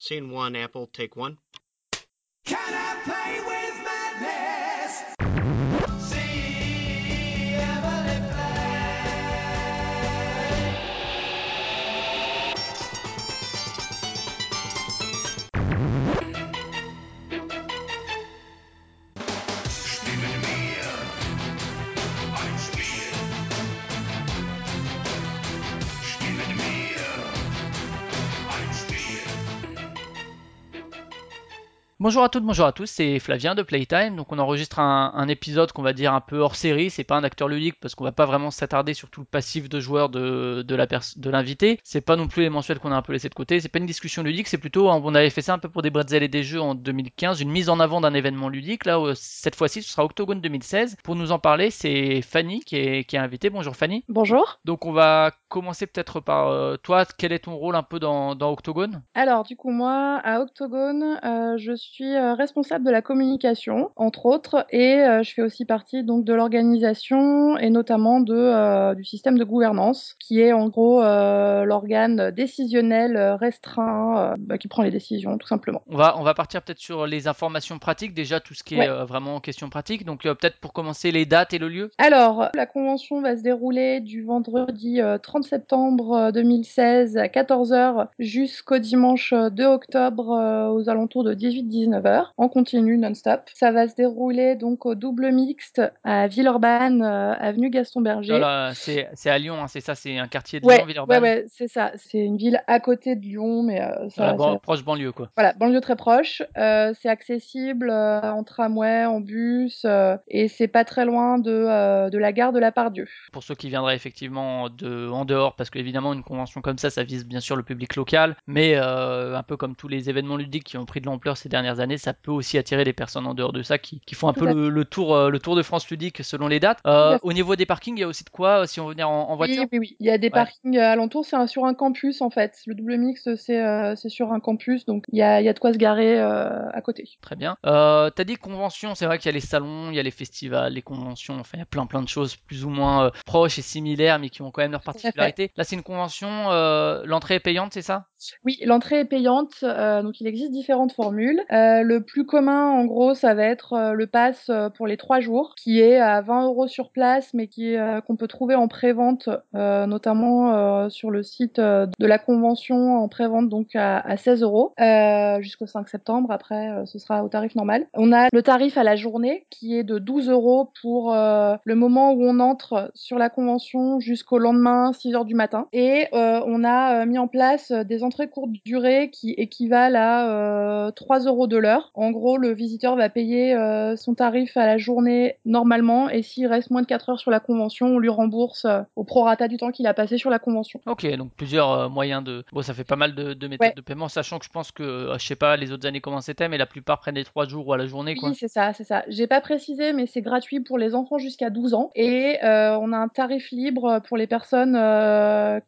Scene one, Apple, take one. Can I play Bonjour à toutes, bonjour à tous, c'est Flavien de Playtime. Donc on enregistre un, un épisode qu'on va dire un peu hors série. C'est pas un acteur ludique parce qu'on va pas vraiment s'attarder sur tout le passif de joueur de, de l'invité. C'est pas non plus les mensuels qu'on a un peu laissé de côté. C'est pas une discussion ludique, c'est plutôt on avait fait ça un peu pour des bretzels et des jeux en 2015, une mise en avant d'un événement ludique. Là euh, cette fois-ci ce sera Octogone 2016. Pour nous en parler, c'est Fanny qui est, qui est invitée. Bonjour Fanny. Bonjour. Donc on va commencer peut-être par euh, toi. Quel est ton rôle un peu dans, dans Octogone? Alors, du coup, moi, à Octogone, euh, je suis euh, responsable de la communication, entre autres, et euh, je fais aussi partie donc de l'organisation et notamment de, euh, du système de gouvernance, qui est en gros euh, l'organe décisionnel restreint euh, bah, qui prend les décisions, tout simplement. On va, on va partir peut-être sur les informations pratiques, déjà tout ce qui est Ouais. vraiment question pratique. Donc peut-être pour commencer les dates et le lieu. Alors, la convention va se dérouler du vendredi euh, 30 septembre euh, 2016 à 14h jusqu'au dimanche euh, 2 octobre aux alentours de 18-19h, en continu non-stop. Ça va se dérouler donc au double mixte à Villeurbanne, euh, avenue Gaston Berger. Voilà, c'est c'est à Lyon, hein, c'est ça, c'est un quartier de Ouais, Lyon, ouais, Villeurbanne. ouais, c'est ça. C'est une ville à côté de Lyon, mais euh, ça, Voilà, proche banlieue quoi. voilà, banlieue très proche. Euh, c'est accessible euh, en tramway, en bus, et c'est pas très loin de, de la gare de la Pardieu. Pour ceux qui viendraient effectivement de en dehors, parce qu'évidemment une convention comme ça, ça vise bien sûr le public local, mais un peu comme tous les événements ludiques qui ont pris de l'ampleur ces dernières années, ça peut aussi attirer des personnes en dehors de ça qui, qui font un Tout peu le, le tour euh, le tour de France ludique selon les dates. Euh, au niveau des parkings, il y a aussi de quoi euh, si on veut venir en, en voiture? Oui, oui, oui. Il y a des Ouais. parkings alentours. C'est sur un campus, en fait. Le double mix, c'est euh, sur un campus. Donc, il y a, y a de quoi se garer euh, à côté. Très bien. T'as dit convention, c'est vrai qu'il y a les salons, il y a les festivals, les conventions, enfin il y a plein plein de choses plus ou moins proches et similaires, mais qui ont quand même leur Tout à fait. particularité. Là c'est une convention, l'entrée est payante, c'est ça? Oui, l'entrée est payante. donc, il existe différentes formules. Euh, le plus commun, en gros, ça va être euh, le pass euh, pour les trois jours, qui est à 20 euros sur place, mais qui qu'on peut trouver en prévente, notamment sur le site de la convention en prévente, donc à, à 16 euros jusqu'au 5 septembre. Après, ce sera au tarif normal. On a le tarif à la journée, qui est de 12 euros pour le moment où on entre sur la convention jusqu'au lendemain, 6 heures du matin. Et on a mis en place des entrées courte durée qui équivalent à euh, 3 euros de l'heure. En gros, le visiteur va payer euh, son tarif à la journée normalement, et s'il reste moins de 4 heures sur la convention, on lui rembourse euh, au prorata du temps qu'il a passé sur la convention. Ok, donc plusieurs euh, moyens de... Bon, ça fait pas mal de, de méthodes Ouais. de paiement, sachant que je pense que, je sais pas les autres années comment c'était, mais la plupart prennent les trois jours ou à la journée, quoi. Oui, c'est ça, c'est ça. J'ai pas précisé, mais c'est gratuit pour les enfants jusqu'à 12 ans. Et on a un tarif libre pour les personnes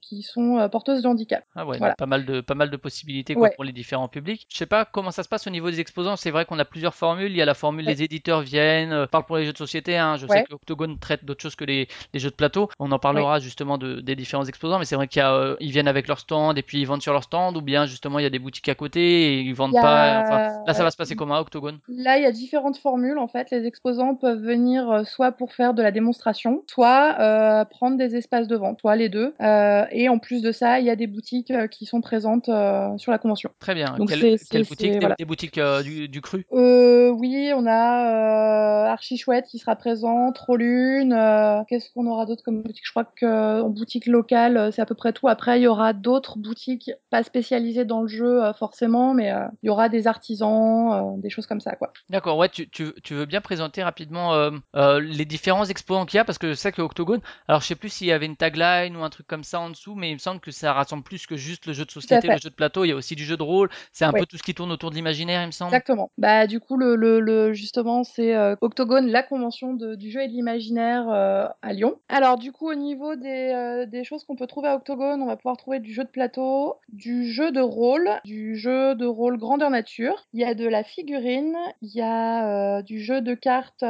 qui sont porteuses de handicap. Ah ouais, Voilà. pas mal de pas mal de possibilités quoi, Ouais. pour les différents publics. Je sais pas comment ça se passe au niveau des exposants. C'est vrai qu'on a plusieurs formules. Il y a la formule Ouais. les éditeurs viennent, euh, parle pour les jeux de société. Hein. Je sais que Octogone traite d'autres choses que les, les jeux de plateau. On en parlera justement de, des différents exposants, mais c'est vrai qu'il y a euh, viennent avec leur stand et puis ils vendent sur leur stand, ou bien justement il y a des boutiques à côté et ils vendent a- pas. Enfin, là ça va se passer comment à Octogone? Là, il y a différentes formules. En fait, les exposants peuvent venir euh, soit pour faire de la démonstration, soit euh, prendre des espaces de vente, soit les deux. Euh, et en plus de ça, il y a des boutiques euh, qui sont présentes euh, sur la convention. Très bien. Donc Quelle, c'est- c'est- quelle boutique? c'est- des, voilà. des boutiques euh, du, du cru? Euh, oui, on a euh, Archi Chouette qui sera présent, Trollune. euh, Qu'est-ce qu'on aura d'autre comme boutique? Je crois qu'en boutique locale, c'est à peu près tout. Après, il y aura d'autres boutiques pas spécialisées dans le jeu euh, forcément, mais euh, il y aura des artisans, euh, des choses comme ça, quoi. D'accord, ouais, tu, tu, tu veux bien présenter rapidement euh, euh, les différents exposants qu'il y a parce que je sais que Octogone, alors je sais plus s'il y avait une tagline ou un truc comme ça en dessous, mais il me semble que ça rassemble plus que juste le jeu de société, le jeu de plateau. Il y a aussi du jeu de rôle. C'est un Ouais. peu tout ce qui tourne autour de l'imaginaire, il me semble. Exactement. Bah du coup le, le, le justement c'est euh, Octogone, la convention de, du jeu et de l'imaginaire euh, à Lyon. Alors du coup au niveau des, euh, des choses qu'on peut trouver à Octogone, on va pouvoir trouver du jeu de plateau, du jeu de rôle, du jeu de rôle grandeur nature. Il y a de la figurine, il y a du jeu de cartes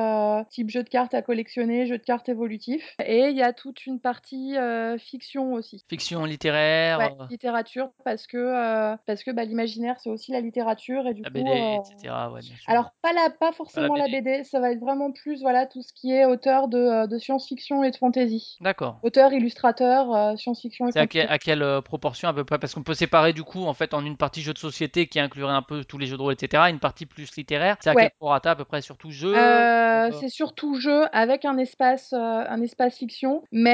type jeu de cartes à collectionner, jeu de cartes évolutif, et il y a toute une partie fiction aussi. Fiction littéraire, Ouais, littérature parce que parce que bah, l'imaginaire c'est aussi la littérature et du la coup BD, euh, etc. Ouais, bien sûr. alors pas la pas forcément la BD. BD. ça va être vraiment plus voilà tout ce qui est auteur de, euh, de science-fiction et de fantasy. D'accord. Auteur, illustrateur, euh, science-fiction et C'est à, fantasy. quelle- à quelle euh, proportion à peu près? Parce qu'on peut séparer du coup en fait en une partie jeu de société qui inclurait un peu tous les jeux de rôle, etc. Une partie plus littéraire. C'est à Ouais. quel prorata à peu près surtout jeu c'est surtout jeu avec un espace, un espace fiction, mais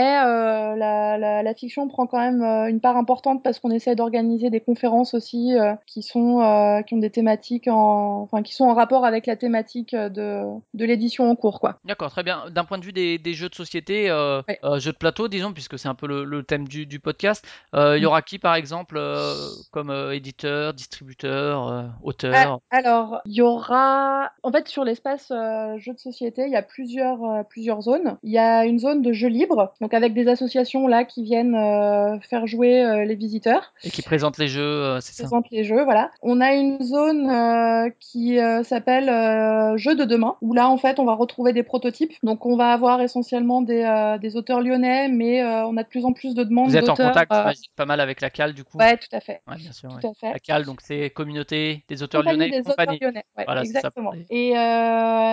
la, la, la fiction prend quand même une part importante parce qu'on essaie d'organiser des conférences aussi qui sont qui ont des thématiques en, enfin qui sont en rapport avec la thématique de, de l'édition en cours quoi. D'accord, très bien. D'un point de vue des, des jeux de société, euh, euh, jeux de plateau, disons, puisque c'est un peu le, le thème du, du podcast, euh, il y Mm. aura qui par exemple euh, comme euh, éditeur, distributeur, euh, Ah, auteur alors, il y aura, en fait, sur l'espace euh, jeux de société, il y a plusieurs, euh, plusieurs zones. Il y a une zone de jeux libres, donc avec des associations là qui viennent euh, faire jouer euh, les visiteurs, et qui présente les jeux, euh, c'est ça présentent les jeux, voilà. On a une zone euh, qui euh, s'appelle euh, Jeux de demain, où là, en fait, on va retrouver des prototypes. Donc, on va avoir essentiellement des, euh, des auteurs lyonnais, mais on a de plus en plus de demandes Vous êtes en contact, pas mal avec la CAL du coup Ouais, tout à fait. Ouais, bien sûr. Tout ouais. à fait. La CAL, donc c'est communauté des auteurs Compagnie lyonnais, des compagnie. auteurs lyonnais, ouais, Voilà, c'est ça. exactement. Et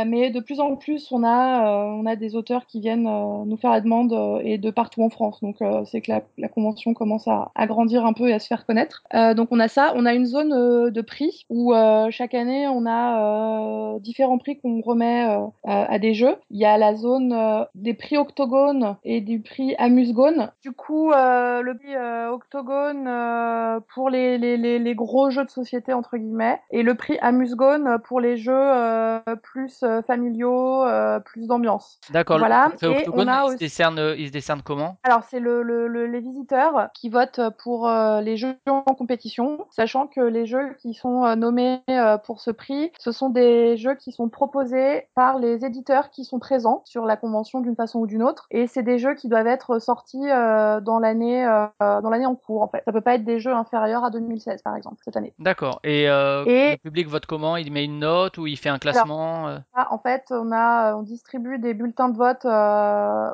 mais de plus en plus, on a on a des auteurs qui viennent nous faire la demande et de partout en France. Donc c'est que la, la convention commence à, à grandir un peu et à se faire connaître. Donc on a ça, on a une zone de prix où euh, chaque année on a euh, différents prix qu'on remet euh, à, des jeux. Il y a la zone euh, des prix Octogone et du prix Amusegone. Du coup, euh, le prix euh, Octogone euh, pour les, les, les, les gros jeux de société entre guillemets et le prix Amusegone pour les jeux euh, plus euh, familiaux, euh, plus d'ambiance. D'accord, Voilà. le Et Octogone, on a il, se décerne, euh, il se décerne comment? Alors c'est le, le, le- les visiteurs qui votent pour euh, les jeux en compétition, sachant que les jeux qui sont euh, nommés euh, pour ce prix, ce sont des jeux qui sont proposés par les éditeurs qui sont présents sur la convention d'une façon ou d'une autre, et c'est des jeux qui doivent être sortis euh, dans l'année euh, dans l'année en cours en fait. Ça peut pas être des jeux inférieurs à 2016 par exemple cette année. D'accord. Et, Et- le public vote comment? Il met une note ou il fait un classement en fait, on a, on distribue des bulletins de vote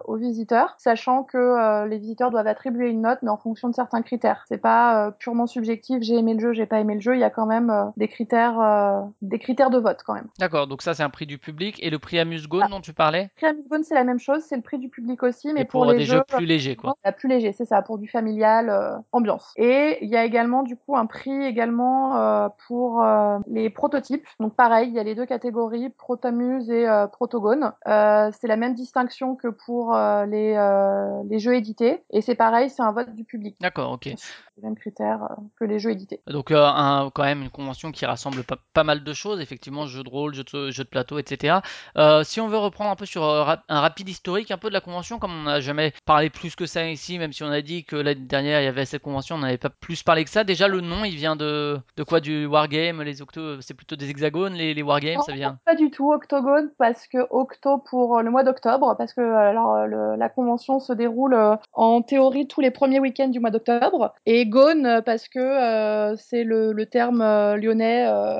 aux visiteurs, sachant que les visiteurs doivent attribuer une note, mais en fonction de certains critères. C'est pas purement subjectif. J'ai aimé le jeu, j'ai pas aimé le jeu. Il y a quand même des critères, euh, des critères de vote quand même. D'accord, donc ça c'est un prix du public. Et le prix Amuse-Gone Ah. dont tu parlais Le prix Amusebone, c'est la même chose, c'est le prix du public aussi, mais pour, pour, les des jeux plus légers, quoi. La plus léger, c'est ça, pour du familial, euh, ambiance. Et il y a également du coup un prix également euh, pour les prototypes. Donc pareil, il y a les deux catégories, Protamuse et Protogone. C'est la même distinction que pour les, les jeux édités. Et c'est pareil, c'est un vote du public. D'accord, ok. Les mêmes critères que les jeux édités. Donc un, quand même une convention qui rassemble pas, pas mal de choses, effectivement, jeux de rôle, jeux de, jeux de plateau, etc. Euh, si on veut reprendre un peu sur euh, rap- un rapide historique un peu de la convention, comme on n'a jamais parlé plus que ça ici, même si on a dit que l'année dernière il y avait cette convention, on n'avait pas plus parlé que ça. Déjà le nom, il vient de, de quoi? Du wargame, les octo, c'est plutôt des hexagones, les, les wargames, ça vient? Pas du tout Octogone parce que Octo pour euh, le mois d'octobre parce que alors le- la convention se déroule en théorie tous les premiers week-ends du mois d'octobre et Gone parce que euh, c'est le, le terme lyonnais euh,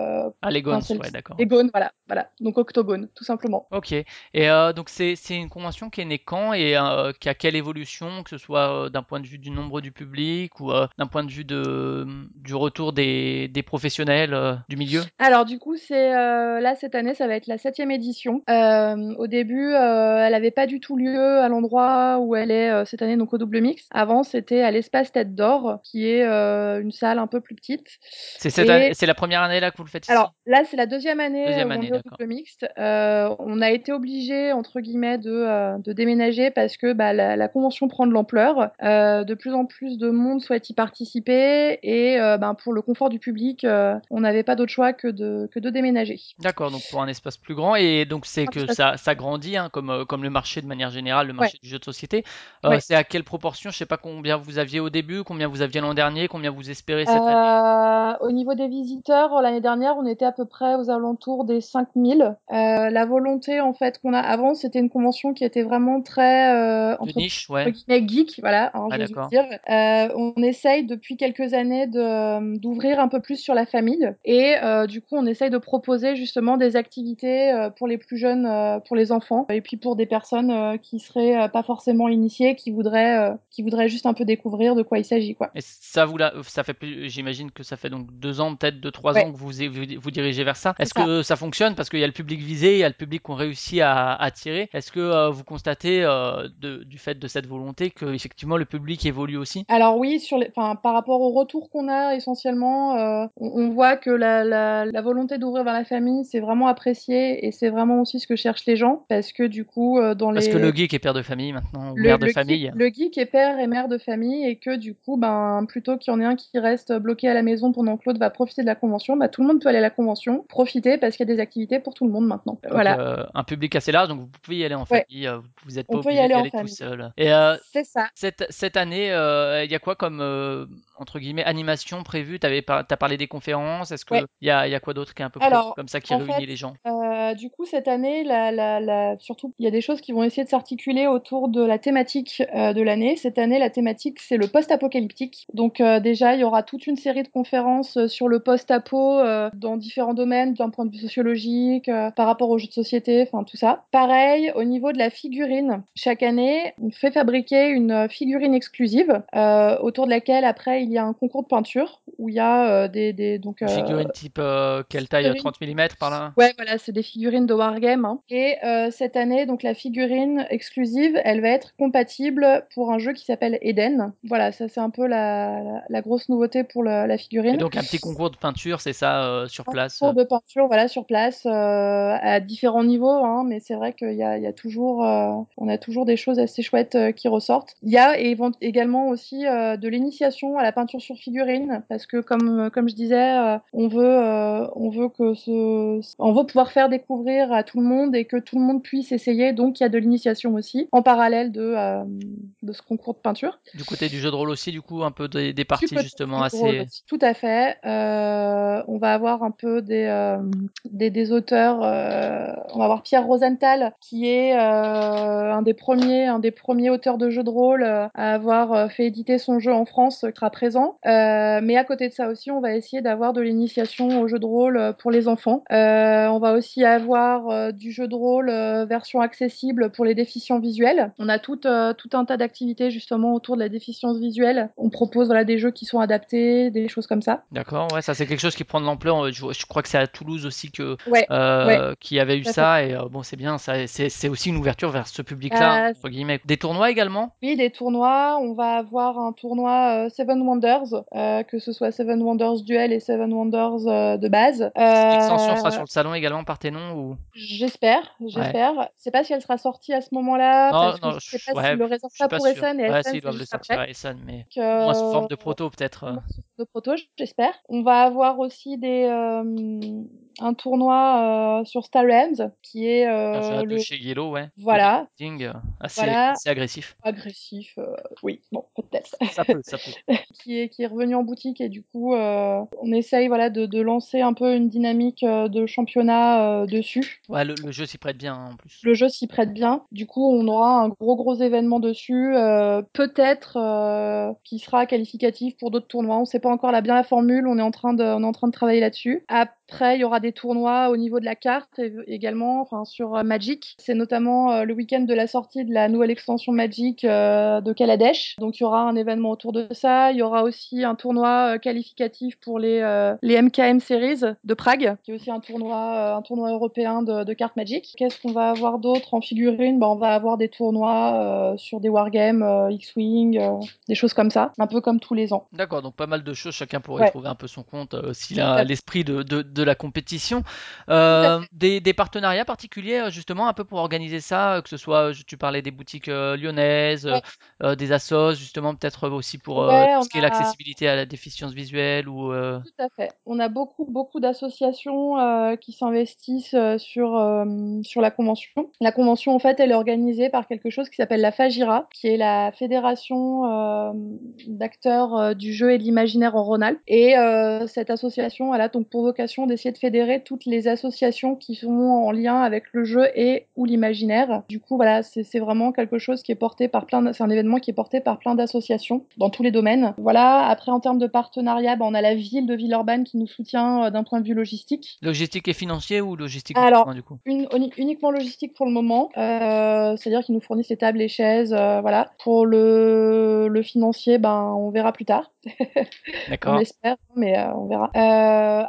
Ah les gones, Enfin, c'est le- ouais d'accord. voilà voilà donc Octogone tout simplement. Ok. Et euh, donc c'est une convention qui est née quand et euh, qui a quelle évolution, que ce soit euh, d'un point de vue du nombre du public ou euh, d'un point de vue de du retour des, des professionnels euh, du milieu? Alors du coup c'est euh, là cette année ça va être la septième édition. Euh, au début euh, elle avait pas du tout lieu à l'endroit où elle est euh, cette année donc au double mix. Avant c'était à l'espace Tête d'Or qui est euh, une salle un peu plus petite. C'est Et- la première année là que vous le faites ici Alors là, c'est la deuxième année Deuxième où on année, double mixte. Euh, on a été obligé entre guillemets de, euh, de déménager parce que bah, la, la convention prend de l'ampleur. Euh, de plus en plus de monde souhaite y participer et euh, ben, pour le confort du public, euh, on n'avait pas d'autre choix que de, que de déménager. D'accord, donc pour un espace plus grand et donc c'est que ça, ça grandit hein, comme, euh, comme le marché de manière générale, le marché du jeu de société. Euh, Ouais. C'est à quelle proportion? Je sais pas combien vous aviez au début, combien vous aviez l'an dernier, combien vous espérez cette année? Euh, au niveau des visiteurs, l'année l'année dernière, on était à peu près aux alentours des 5000. Euh, la volonté, en fait, qu'on a avant, c'était une convention qui était vraiment très euh, De niche, ouais. geek, voilà, hein, Ah, dire. Euh, on essaye depuis quelques années de d'ouvrir un peu plus sur la famille et euh, du coup on essaye de proposer justement des activités euh, pour les plus jeunes, euh, pour les enfants et puis pour des personnes euh, qui seraient euh, pas forcément initiées, qui voudraient euh, qui voudraient juste un peu découvrir de quoi il s'agit quoi. Et ça vous ça fait plus, j'imagine que ça fait donc deux ans, peut-être deux, trois Ouais. ans que vous vous, vous dirigez vers ça. Est-ce que ça fonctionne? Parce qu'il y a le public visé, il y a le public qu'on réussit à attirer. Est-ce que euh, vous constatez euh, de- du fait de cette volonté que effectivement le public évolue aussi? Alors oui, sur les, enfin, par rapport au retour qu'on a essentiellement, euh, on, on voit que la, la, la volonté d'ouvrir vers la famille, c'est vraiment apprécié et c'est vraiment aussi ce que cherchent les gens parce que du coup, dans Parce les que le geek est père de famille maintenant, ou le, mère de le famille. Geek, le geek est père et mère de famille et que du coup, ben, plutôt qu'il y en ait un qui reste bloqué à la maison pendant que l'autre va profiter de la convention, bah, tout le monde peut aller à la convention, profiter parce qu'il y a des activités pour tout le monde maintenant. Donc, voilà. euh, un public assez large, donc vous pouvez y aller en famille, vous n'êtes On pas obligé aller d'y en aller tout seul. Et euh, C'est ça. cette, cette année, euh, il y a quoi comme, entre guillemets, animation prévue? Tu as parlé des conférences, est-ce qu'il Ouais. y, a, il y a quoi d'autre qui est un peu Alors, comme ça qui réunit fait, les gens? du coup, cette année, la, la, la- surtout, il y a des choses qui vont essayer de s'articuler autour de la thématique de l'année. Cette année, la thématique, c'est le post-apocalyptique. Donc déjà, il y aura toute une série de conférences sur le post-apo dans différents domaines, d'un point de vue sociologique, euh, par rapport aux jeux de société, enfin tout ça. Pareil, au niveau de la figurine, chaque année, on fait fabriquer une euh, figurine exclusive euh, autour de laquelle, après, il y a un concours de peinture où il y a euh, des, des donc euh, figurine type euh, quelle taille figurine 30 mm par là? Ouais, voilà, c'est des figurines de Wargame. hein. Et euh, cette année, donc la figurine exclusive, elle va être compatible pour un jeu qui s'appelle Eden. Voilà, ça c'est un peu la, la, la grosse nouveauté pour le- la Et figurine. donc un petit concours de peinture, c'est ça, euh, sur Un place concours de peinture, voilà, sur place, euh, à différents niveaux, hein, mais c'est vrai qu'il y y a toujours, euh, on a toujours des choses assez chouettes qui ressortent. Il y a également aussi de l'initiation à la peinture sur figurine, parce que comme, comme je disais, on veut, on veut que ce, on veut pouvoir faire découvrir à tout le monde et que tout le monde puisse essayer. Donc il y a de l'initiation aussi, en parallèle de, de ce concours de peinture. Du côté du jeu de rôle aussi, du coup, un peu des, des parties justement assez. aussi. Tout à fait. Euh, on va avoir un peu des, euh, des, auteurs. euh, on va avoir Pierre Rosenthal, qui est euh, un des premiers, un des premiers auteurs de jeux de rôle à avoir fait éditer son jeu en France, qui présent. Mais à côté de ça aussi, on va essayer d'avoir de l'initiation au jeu de rôle pour les enfants. On va aussi avoir du jeu de rôle version accessible pour les déficients visuels. On a tout, tout un tas d'activités justement autour de la déficience visuelle. On propose voilà, des jeux qui sont adaptés, des choses comme ça. D'accord, ouais, ça c'est quelque chose qui prend de l'ampleur. Euh, Je, je crois que c'est à Toulouse aussi que Ouais, euh, ouais. qui avait eu ça et euh, bon c'est bien, ça c'est aussi une ouverture vers ce public-là Euh. Des tournois également? Oui, des tournois. On va avoir un tournoi euh, Seven Wonders, euh, que ce soit Seven Wonders Duel et Seven Wonders euh, de base. L'extension sera Euh, sur le salon également par tes noms ou? J'espère, ouais. j'espère. Je sais pas si elle sera sortie à ce moment-là, Non, parce que non, je sais pas ouais, s'ils le réservent pas pour. Essen et Ouais, Essen si, ils c'est doivent le sortir après. à Essen, mais moins sous forme euh, de proto peut-être. euh. de proto, j'espère. On va avoir aussi des, euh, un tournoi euh, sur Star Realms, qui est de le chez Yellow, ouais. Voilà, building, euh, assez, voilà, assez agressif. agressif, euh, oui, bon, peut-être. Ça peut, ça peut. qui est, qui est revenu en boutique et du coup euh, on essaye voilà de, de lancer un peu une dynamique de championnat euh, dessus. Ouais, le, le jeu s'y prête bien en plus. Le jeu s'y prête bien. Du coup, on aura un gros gros événement dessus, euh, peut-être euh, qui sera qualificatif pour d'autres tournois. On sait pas encore la bien la formule. On est en train de, on est en train de travailler là-dessus. Après, il y aura des tournois au niveau de la carte également, enfin sur euh, Magic. C'est notamment euh, le week-end de la sortie de la nouvelle extension Magic euh, de Kaladesh. Donc il y aura un événement autour de ça. Il y aura aussi un tournoi qualificatif pour les euh, les MKM Series de Prague, qui est aussi un tournoi un tournoi européen de, de cartes Magic. Qu'est-ce qu'on va avoir d'autre en figurine? Ben, on va avoir des tournois euh, sur des wargames, euh, X-wing, des choses comme ça, un peu comme tous les ans. D'accord, donc pas mal de choses, chacun pourrait Ouais. trouver un peu son compte s'il a l'esprit de, de, de la compétition. Euh, des, des partenariats particuliers euh, justement un peu pour organiser ça, euh, que ce soit, tu parlais des boutiques lyonnaises, Ouais. euh, des assos justement peut-être aussi pour Ouais, ce qui est l'accessibilité à la déficience visuelle ou Tout à fait. On a beaucoup, beaucoup d'associations qui s'investissent sur, sur la convention. La convention, en fait, elle est organisée par quelque chose qui s'appelle la FAGIRA, qui est la Fédération d'acteurs du jeu et de l'imaginaire en Rhône-Alpes. Et cette association, elle a donc pour vocation d'essayer de fédérer toutes les associations qui sont en lien avec le jeu et ou l'imaginaire. Du coup, voilà, c'est vraiment quelque chose qui est porté par plein, c'est un événement qui est porté par plein d'associations dans tous les domaines. Voilà. Après, en termes de partenariat, ben, on a la ville de Villeurbanne qui nous soutient euh, d'un point de vue logistique. logistique et financier ou logistique Alors, uniquement, du coup. Une, uniquement logistique pour le moment, euh, c'est-à-dire qu'ils nous fournissent les tables, les chaises, euh, voilà. Pour le, le financier, ben on verra plus tard. On D'accord. espère, mais euh, on verra.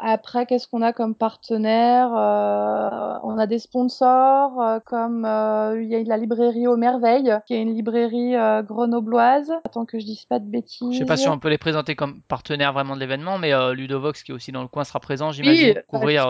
Après, qu'est-ce qu'on a comme partenaire Euh, On a des sponsors, euh, comme euh, il y a la librairie Aux Merveilles, qui est une librairie grenobloise. Attends que je dise pas de bêtises. Je sais pas si on peut les présenter comme partenaires vraiment de l'événement, mais Ludovox qui est aussi dans le coin sera présent, Oui, j'imagine, pour couvrir,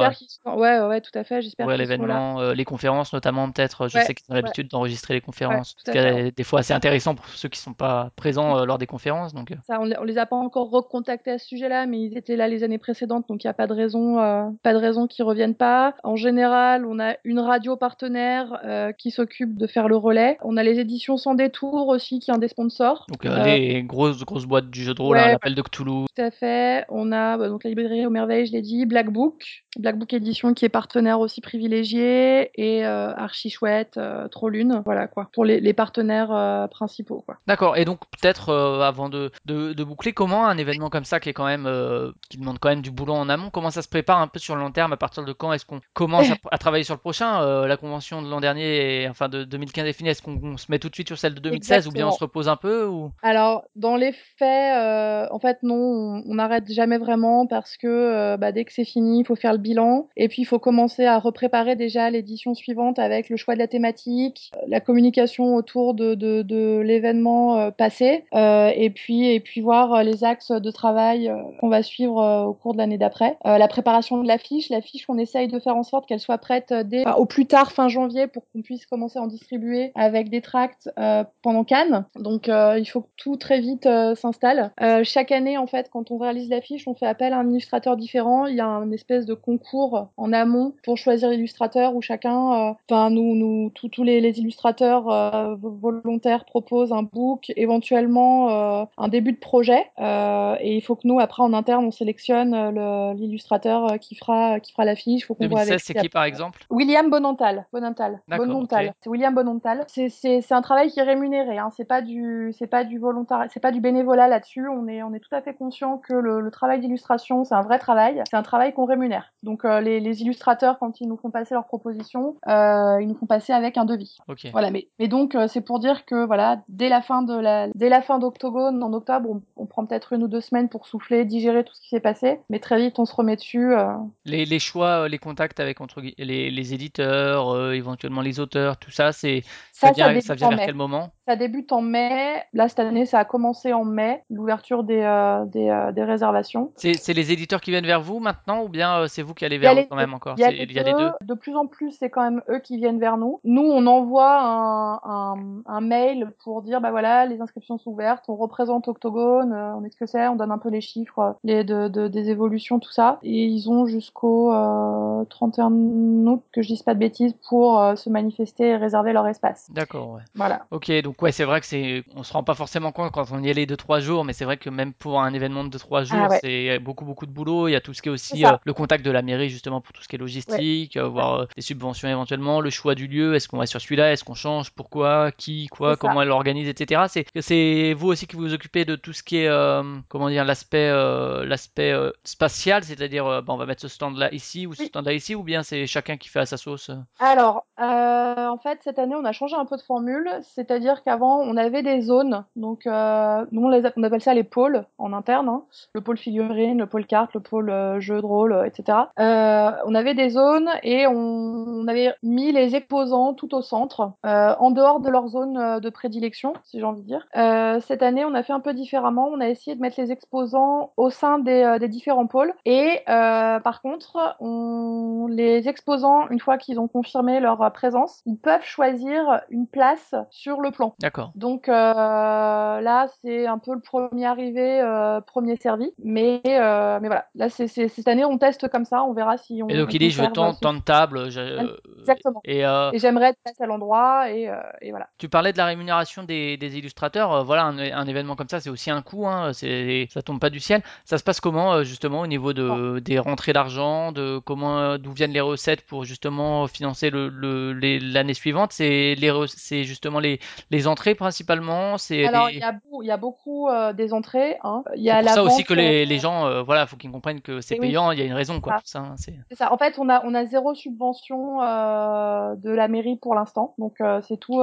sont... Ouais, ouais, ouais, tout à fait. J'espère l'événement, les conférences notamment peut-être. Je Ouais, sais qu'ils ont ouais, l'habitude d'enregistrer les conférences, fait. est des fois assez intéressant pour ceux qui sont pas présents euh, lors des conférences. Donc, Ça, on, les- on les a pas encore recontactés à ce sujet-là, mais ils étaient là les années précédentes, donc il n'y a pas de raison, euh, pas de raison qu'ils reviennent pas. En général, on a une radio partenaire euh, qui s'occupe de faire le relais. On a les éditions sans détour aussi, qui un des sponsors. donc euh, Euh, les grosses grosses boîtes du jeu de rôle, hein, ouais, l'appel de Cthulhu. tout à fait. On a bah, donc la librairie aux merveilles, je l'ai dit, Black Book, Black Book Édition qui est partenaire aussi privilégié et Archi Chouette, Trop Lune, voilà quoi, pour les, les partenaires principaux quoi. D'accord. Et donc peut-être avant de, de, de boucler, comment un événement comme ça qui est quand même qui demande quand même du boulot en amont, comment ça se prépare un peu sur le long terme À partir de quand est-ce qu'on commence à, à travailler sur le prochain Euh, La convention de l'an dernier, et, enfin de 2015 est finie. Est-ce qu'on on se met tout de suite sur celle de 2016 ou bien on se repose un peu ou? Alors, dans les faits, euh, en fait, non, on n'arrête jamais vraiment parce que euh, bah, dès que c'est fini, il faut faire le bilan. Et puis, il faut commencer à repréparer déjà l'édition suivante avec le choix de la thématique, la communication autour de, de, de l'événement passé, et, puis, et puis voir les axes de travail qu'on va suivre au cours de l'année d'après. La préparation de l'affiche, l'affiche, on essaye de faire en sorte qu'elle soit prête euh, dès, au plus tard fin janvier pour qu'on puisse commencer à en distribuer avec des tracts euh, pendant Cannes. Donc, euh, il faut que tout très vite s'installe. Chaque année, en fait, quand on réalise l'affiche, on fait appel à un illustrateur différent. Il y a une espèce de concours en amont pour choisir l'illustrateur où chacun, enfin nous, tous les, illustrateurs volontaires proposent un book, éventuellement un début de projet. Et il faut que nous, après, en interne, on sélectionne le- l'illustrateur euh, qui fera, qui fera l'affiche. Il faut qu'on voit 2016 avec c'est qui par exemple? William Bonental. Bonental. D'accord, Bonental. ok. C'est William Bonental. C'est, c'est, c'est un travail qui est rémunéré. Hein. C'est pas du, c'est pas du volontariat, c'est pas du bénévolat là-dessus. On est, on est tout à fait conscient que le, le travail d'illustration, c'est un vrai travail. C'est un travail qu'on rémunère. Donc euh, les, les illustrateurs, quand ils nous font passer leurs propositions, euh, ils nous font passer avec un devis. Ok. Voilà. Mais, mais donc euh, c'est pour dire que voilà, dès la fin de la, dès la fin d'Octogone en octobre, on, on prend peut-être une ou deux semaines pour souffler, digérer tout ce qui s'est passé. Mais très vite, on se remet dessus. Euh, Les, les choix, euh, les contacts avec entre les, les éditeurs, euh, éventuellement les auteurs, tout ça, c'est ça ça, vient ça vers quel moment? Ça débute en mai. Là, cette année, ça a commencé en mai, l'ouverture des, euh, des, euh, des réservations. C'est les éditeurs qui viennent vers vous maintenant ou bien euh, c'est vous qui allez vers eux quand deux. même encore? Il y a les Il y a les deux? De plus en plus, c'est quand même eux qui viennent vers nous. Nous, on envoie un, un, un mail pour dire, bah voilà, les inscriptions sont ouvertes, on représente Octogone, on est ce que c'est, on donne un peu les chiffres, les de, de- des évolutions, tout ça. Et ils ont jusqu'au euh, 31 août, que je dise pas de bêtises, pour se manifester et réserver leur espace. D'accord, ouais. Voilà. Ok, donc ouais, c'est vrai que c'est, on se rend pas forcément compte quand on y allait deux trois jours, mais c'est vrai que même pour un événement de deux trois jours, Ah ouais, c'est beaucoup beaucoup de boulot. Il y a tout ce qui est aussi euh, le contact de la mairie justement pour tout ce qui est Ouais. logistique, euh, ouais. voir euh, des subventions éventuellement, le choix du lieu, est-ce qu'on va sur celui-là, est-ce qu'on change, pourquoi, qui, quoi, ça. comment elle l'organise, etc. C'est c'est vous aussi qui vous occupez de tout ce qui est euh, comment dire l'aspect euh, l'aspect euh, spatial, c'est-à-dire euh, bah, on va mettre ce stand là ici ou ce Oui. stand là ici, ou bien c'est chacun qui fait à sa sauce. euh? Alors, euh, en fait, cette année, on a changé un peu de formule, c'est-à-dire qu'avant, on avait des zones. Donc, euh, nous, on, appelle ça les pôles en interne. hein. Le pôle figurine, le pôle carte, le pôle euh, jeu de rôle, euh, etc. Euh, on avait des zones et on, avait mis les exposants tout au centre, en dehors de leur zone de prédilection, si j'ai envie de dire. Cette année, on a fait un peu différemment. On a essayé de mettre les exposants au sein des, des différents pôles. Et par contre, on, les exposants, une fois qu'ils ont confirmé leur présence, ils peuvent choisir une place sur le plan. D'accord. Donc euh, là, c'est un peu le premier arrivé, euh, premier servi. Mais, euh, mais voilà, là, c'est cette année, on teste comme ça, on verra si on. Et donc on il dit je veux tant, tant de tables. je- Exactement. Et, Et j'aimerais être à l'endroit, et, euh, et voilà. tu parlais de la rémunération des, des illustrateurs. voilà, un, un événement comme ça, c'est aussi un coût. Hein, c'est, ça tombe pas du ciel. Ça se passe comment justement au niveau de, des rentrées d'argent, de comment, d'où viennent les recettes pour justement financer le, le- l'année suivante? C'est justement les, les entrées principalement. C'est Alors, les- il y a, y beaucoup euh, des entrées. Hein. Il y c'est a pour la ça aussi que les, euh, les gens, euh, voilà, faut qu'ils comprennent que c'est payant. Il y a une raison quoi. Pour ça, hein, c'est- ça. En fait, on a on a zéro subvention euh, de la mairie pour l'instant, donc c'est tout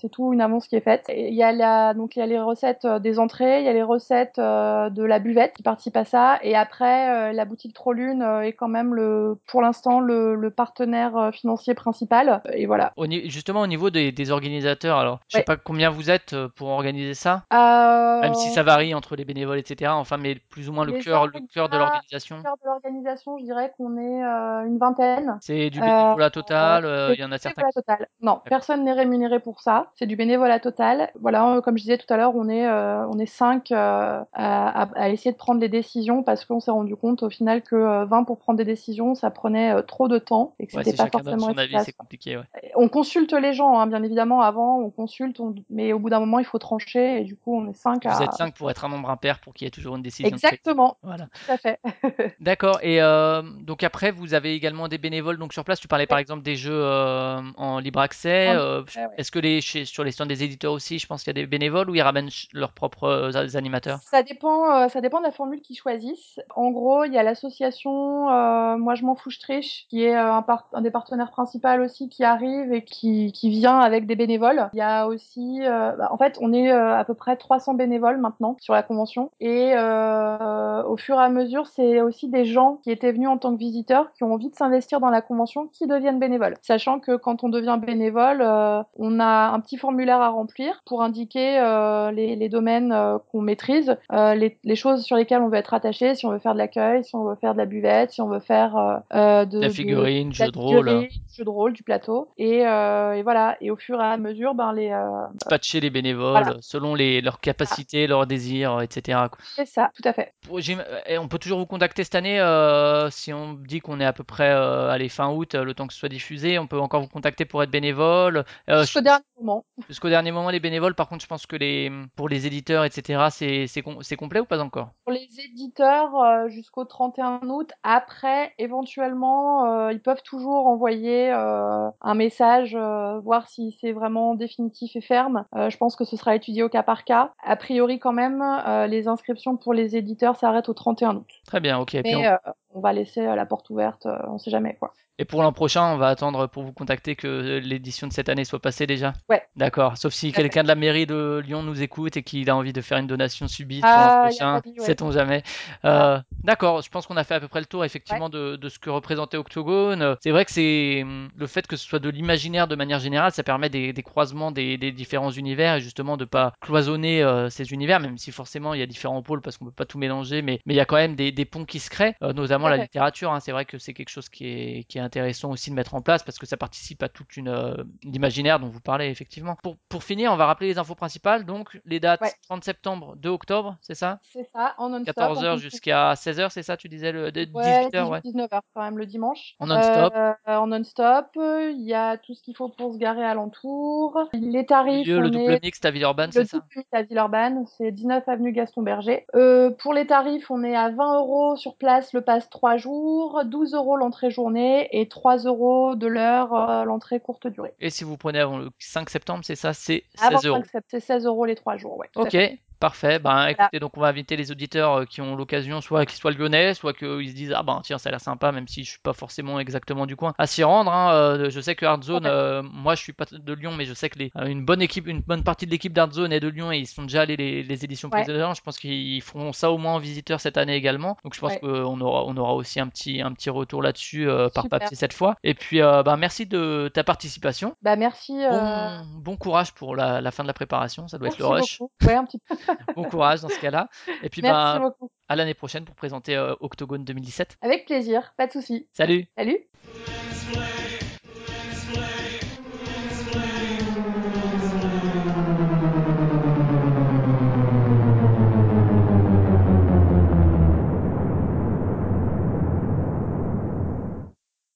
c'est tout une annonce qui est faite. Il y a la donc il y a les recettes des entrées, il y a les recettes de la buvette qui participent à ça, et après la boutique Trollune est quand même le pour l'instant le, le partenaire financier principal. Et voilà. Au justement au niveau des, des organisateurs, alors je sais Ouais. pas combien vous êtes euh, pour organiser ça. Euh, Même si ça varie entre les bénévoles, etc. Enfin, mais plus ou moins le cœur, le cœur de l'organisation. au cœur de l'organisation, je dirais qu'on est euh, une vingtaine. C'est du bénévolat total. Il y en a certains. total. Non, personne n'est rémunéré pour ça. C'est du bénévolat total. Voilà, comme je disais tout à l'heure, on est on est cinq à, essayer de prendre les décisions parce qu'on s'est rendu compte au final que euh, 20 pour prendre des décisions, ça prenait trop de temps et que Ouais, c'était pas forcément avis, efficace. c'est compliqué. Ouais. On consulte les gens, hein, bien évidemment. Avant, on consulte, on- mais au bout d'un moment, il faut trancher et du coup, on est cinq à. Vous êtes cinq pour être un nombre impair pour qu'il y ait toujours une décision. Exactement, Voilà. tout à fait. D'accord. Et euh, donc après, vous avez également des bénévoles donc sur place. Tu parlais par exemple des jeux euh, en libre accès. Euh, ouais, ouais. Est-ce que les chez- sur les stands des éditeurs aussi, je pense qu'il y a des bénévoles ou ils ramènent leurs propres animateurs? Ça dépend, ça dépend de la formule qu'ils choisissent. En gros, il y a l'association Moi je m'en fous, je triche, qui est un, par- un des partenaires principaux aussi, qui arrive et qui, qui vient avec des bénévoles. Il y a aussi, euh, bah, en fait, on est euh, à peu près 300 bénévoles maintenant sur la convention. Et euh, au fur et à mesure, c'est aussi des gens qui étaient venus en tant que visiteurs, qui ont envie de s'investir dans la convention, qui deviennent bénévoles. Sachant que quand on devient bénévole, euh, on a un petit formulaire à remplir pour indiquer euh, les, les domaines euh, qu'on maîtrise, euh, les, les choses sur lesquelles on veut être attaché, si on veut faire de l'accueil, si on veut faire de la buvette, si on veut faire de La de- figurine, de jeu la de rôle. Figurine, jeu de rôle, du plateau. Et, euh, et voilà. Et au fur et à mesure, ben les euh, Dispatcher les bénévoles Voilà. selon les, leurs capacités, leurs désirs, etc. c'est ça, tout à fait. Et on peut toujours vous contacter cette année euh, si on dit qu'on est à peu près allez, fin août, le temps que ce soit diffusé. On peut encore vous contacter pour être bénévole. Jusqu'au dernier moment. Jusqu'au dernier moment, les bénévoles, par contre, je pense que les, pour les éditeurs, etc., c'est c'est com- c'est complet ou pas encore? Pour les éditeurs, jusqu'au 31 août. Après, éventuellement, ils peuvent toujours envoyer euh, un message, euh, voir si c'est vraiment définitif et ferme. Euh, je pense que ce sera étudié au cas par cas. A priori, quand même, les inscriptions pour les éditeurs s'arrêtent au 31 août. Très bien, ok. Puis on- on va laisser euh, la porte ouverte, euh, on sait jamais quoi. et pour l'an prochain, on va attendre pour vous contacter que euh, l'édition de cette année soit passée déjà? Ouais. D'accord. Sauf si quelqu'un de la mairie de Lyon nous écoute et qu'il a envie de faire une donation subite Ah, l'an prochain, ouais. sait-on jamais. Euh, D'accord, je pense qu'on a fait à peu près le tour effectivement de, de ce que représentait Octogone. C'est vrai que c'est hum, le fait que ce soit de l'imaginaire de manière générale, ça permet des, des croisements des, des différents univers et justement de pas cloisonner euh, ces univers, même si forcément il y a différents pôles parce qu'on peut pas tout mélanger, mais mais il y a quand même des, des ponts qui se créent, euh, notamment La littérature. hein. C'est vrai que c'est quelque chose qui est, qui est intéressant aussi de mettre en place parce que ça participe à toute une euh, l'imaginaire dont vous parlez effectivement. Pour, pour finir, on va rappeler les infos principales. Donc les dates Ouais. 30 septembre, 2 octobre, c'est ça? C'est ça, en non-stop. 14h on jusqu'à 16h, c'est ça tu disais le de- Ouais, 18h ouais. 19h quand même le dimanche. En non-stop. Euh, en non-stop. Il y a tout ce qu'il faut pour se garer alentour. Les tarifs, le on double est mixte à Villeurbanne, le c'est ça? double mix à Villeurbanne, c'est 19 avenue Gaston Berger. Euh, pour les tarifs, on est à 20 euros sur place le passe 3 jours, 12 euros l'entrée journée et 3 euros de l'heure euh, l'entrée courte durée. Et si vous prenez avant le 5 septembre, c'est ça, c'est Avant 16 euros. 5 sept- c'est 16 euros les 3 jours, ouais. Ok. Parfait. Ben, écoutez, donc on va inviter les auditeurs euh, qui ont l'occasion, soit qu'ils soient lyonnais, soit qu'ils se disent ah ben tiens ça a l'air sympa, même si je suis pas forcément exactement du coin, à s'y rendre. hein. Euh, je sais que Hardzone, Ouais. euh, moi je suis pas de Lyon, mais je sais que les, une bonne équipe, une bonne partie de l'équipe d'Hardzone est de Lyon et ils sont déjà allés les, les éditions Ouais. précédentes. Je pense qu'ils feront ça au moins en visiteur cette année également. Donc je pense Ouais. qu'on aura, on aura aussi un petit, un petit retour là-dessus euh, par papier cette fois. Et puis euh, ben, merci de ta participation. Bah merci. Bon, bon courage pour la, la fin de la préparation, ça doit être le rush. beaucoup. Ouais, un petit peu. Bon courage dans ce cas-là. Et puis Merci ben, beaucoup. à l'année prochaine pour présenter euh, Octogone 2017. Avec plaisir, pas de souci. Salut Salut.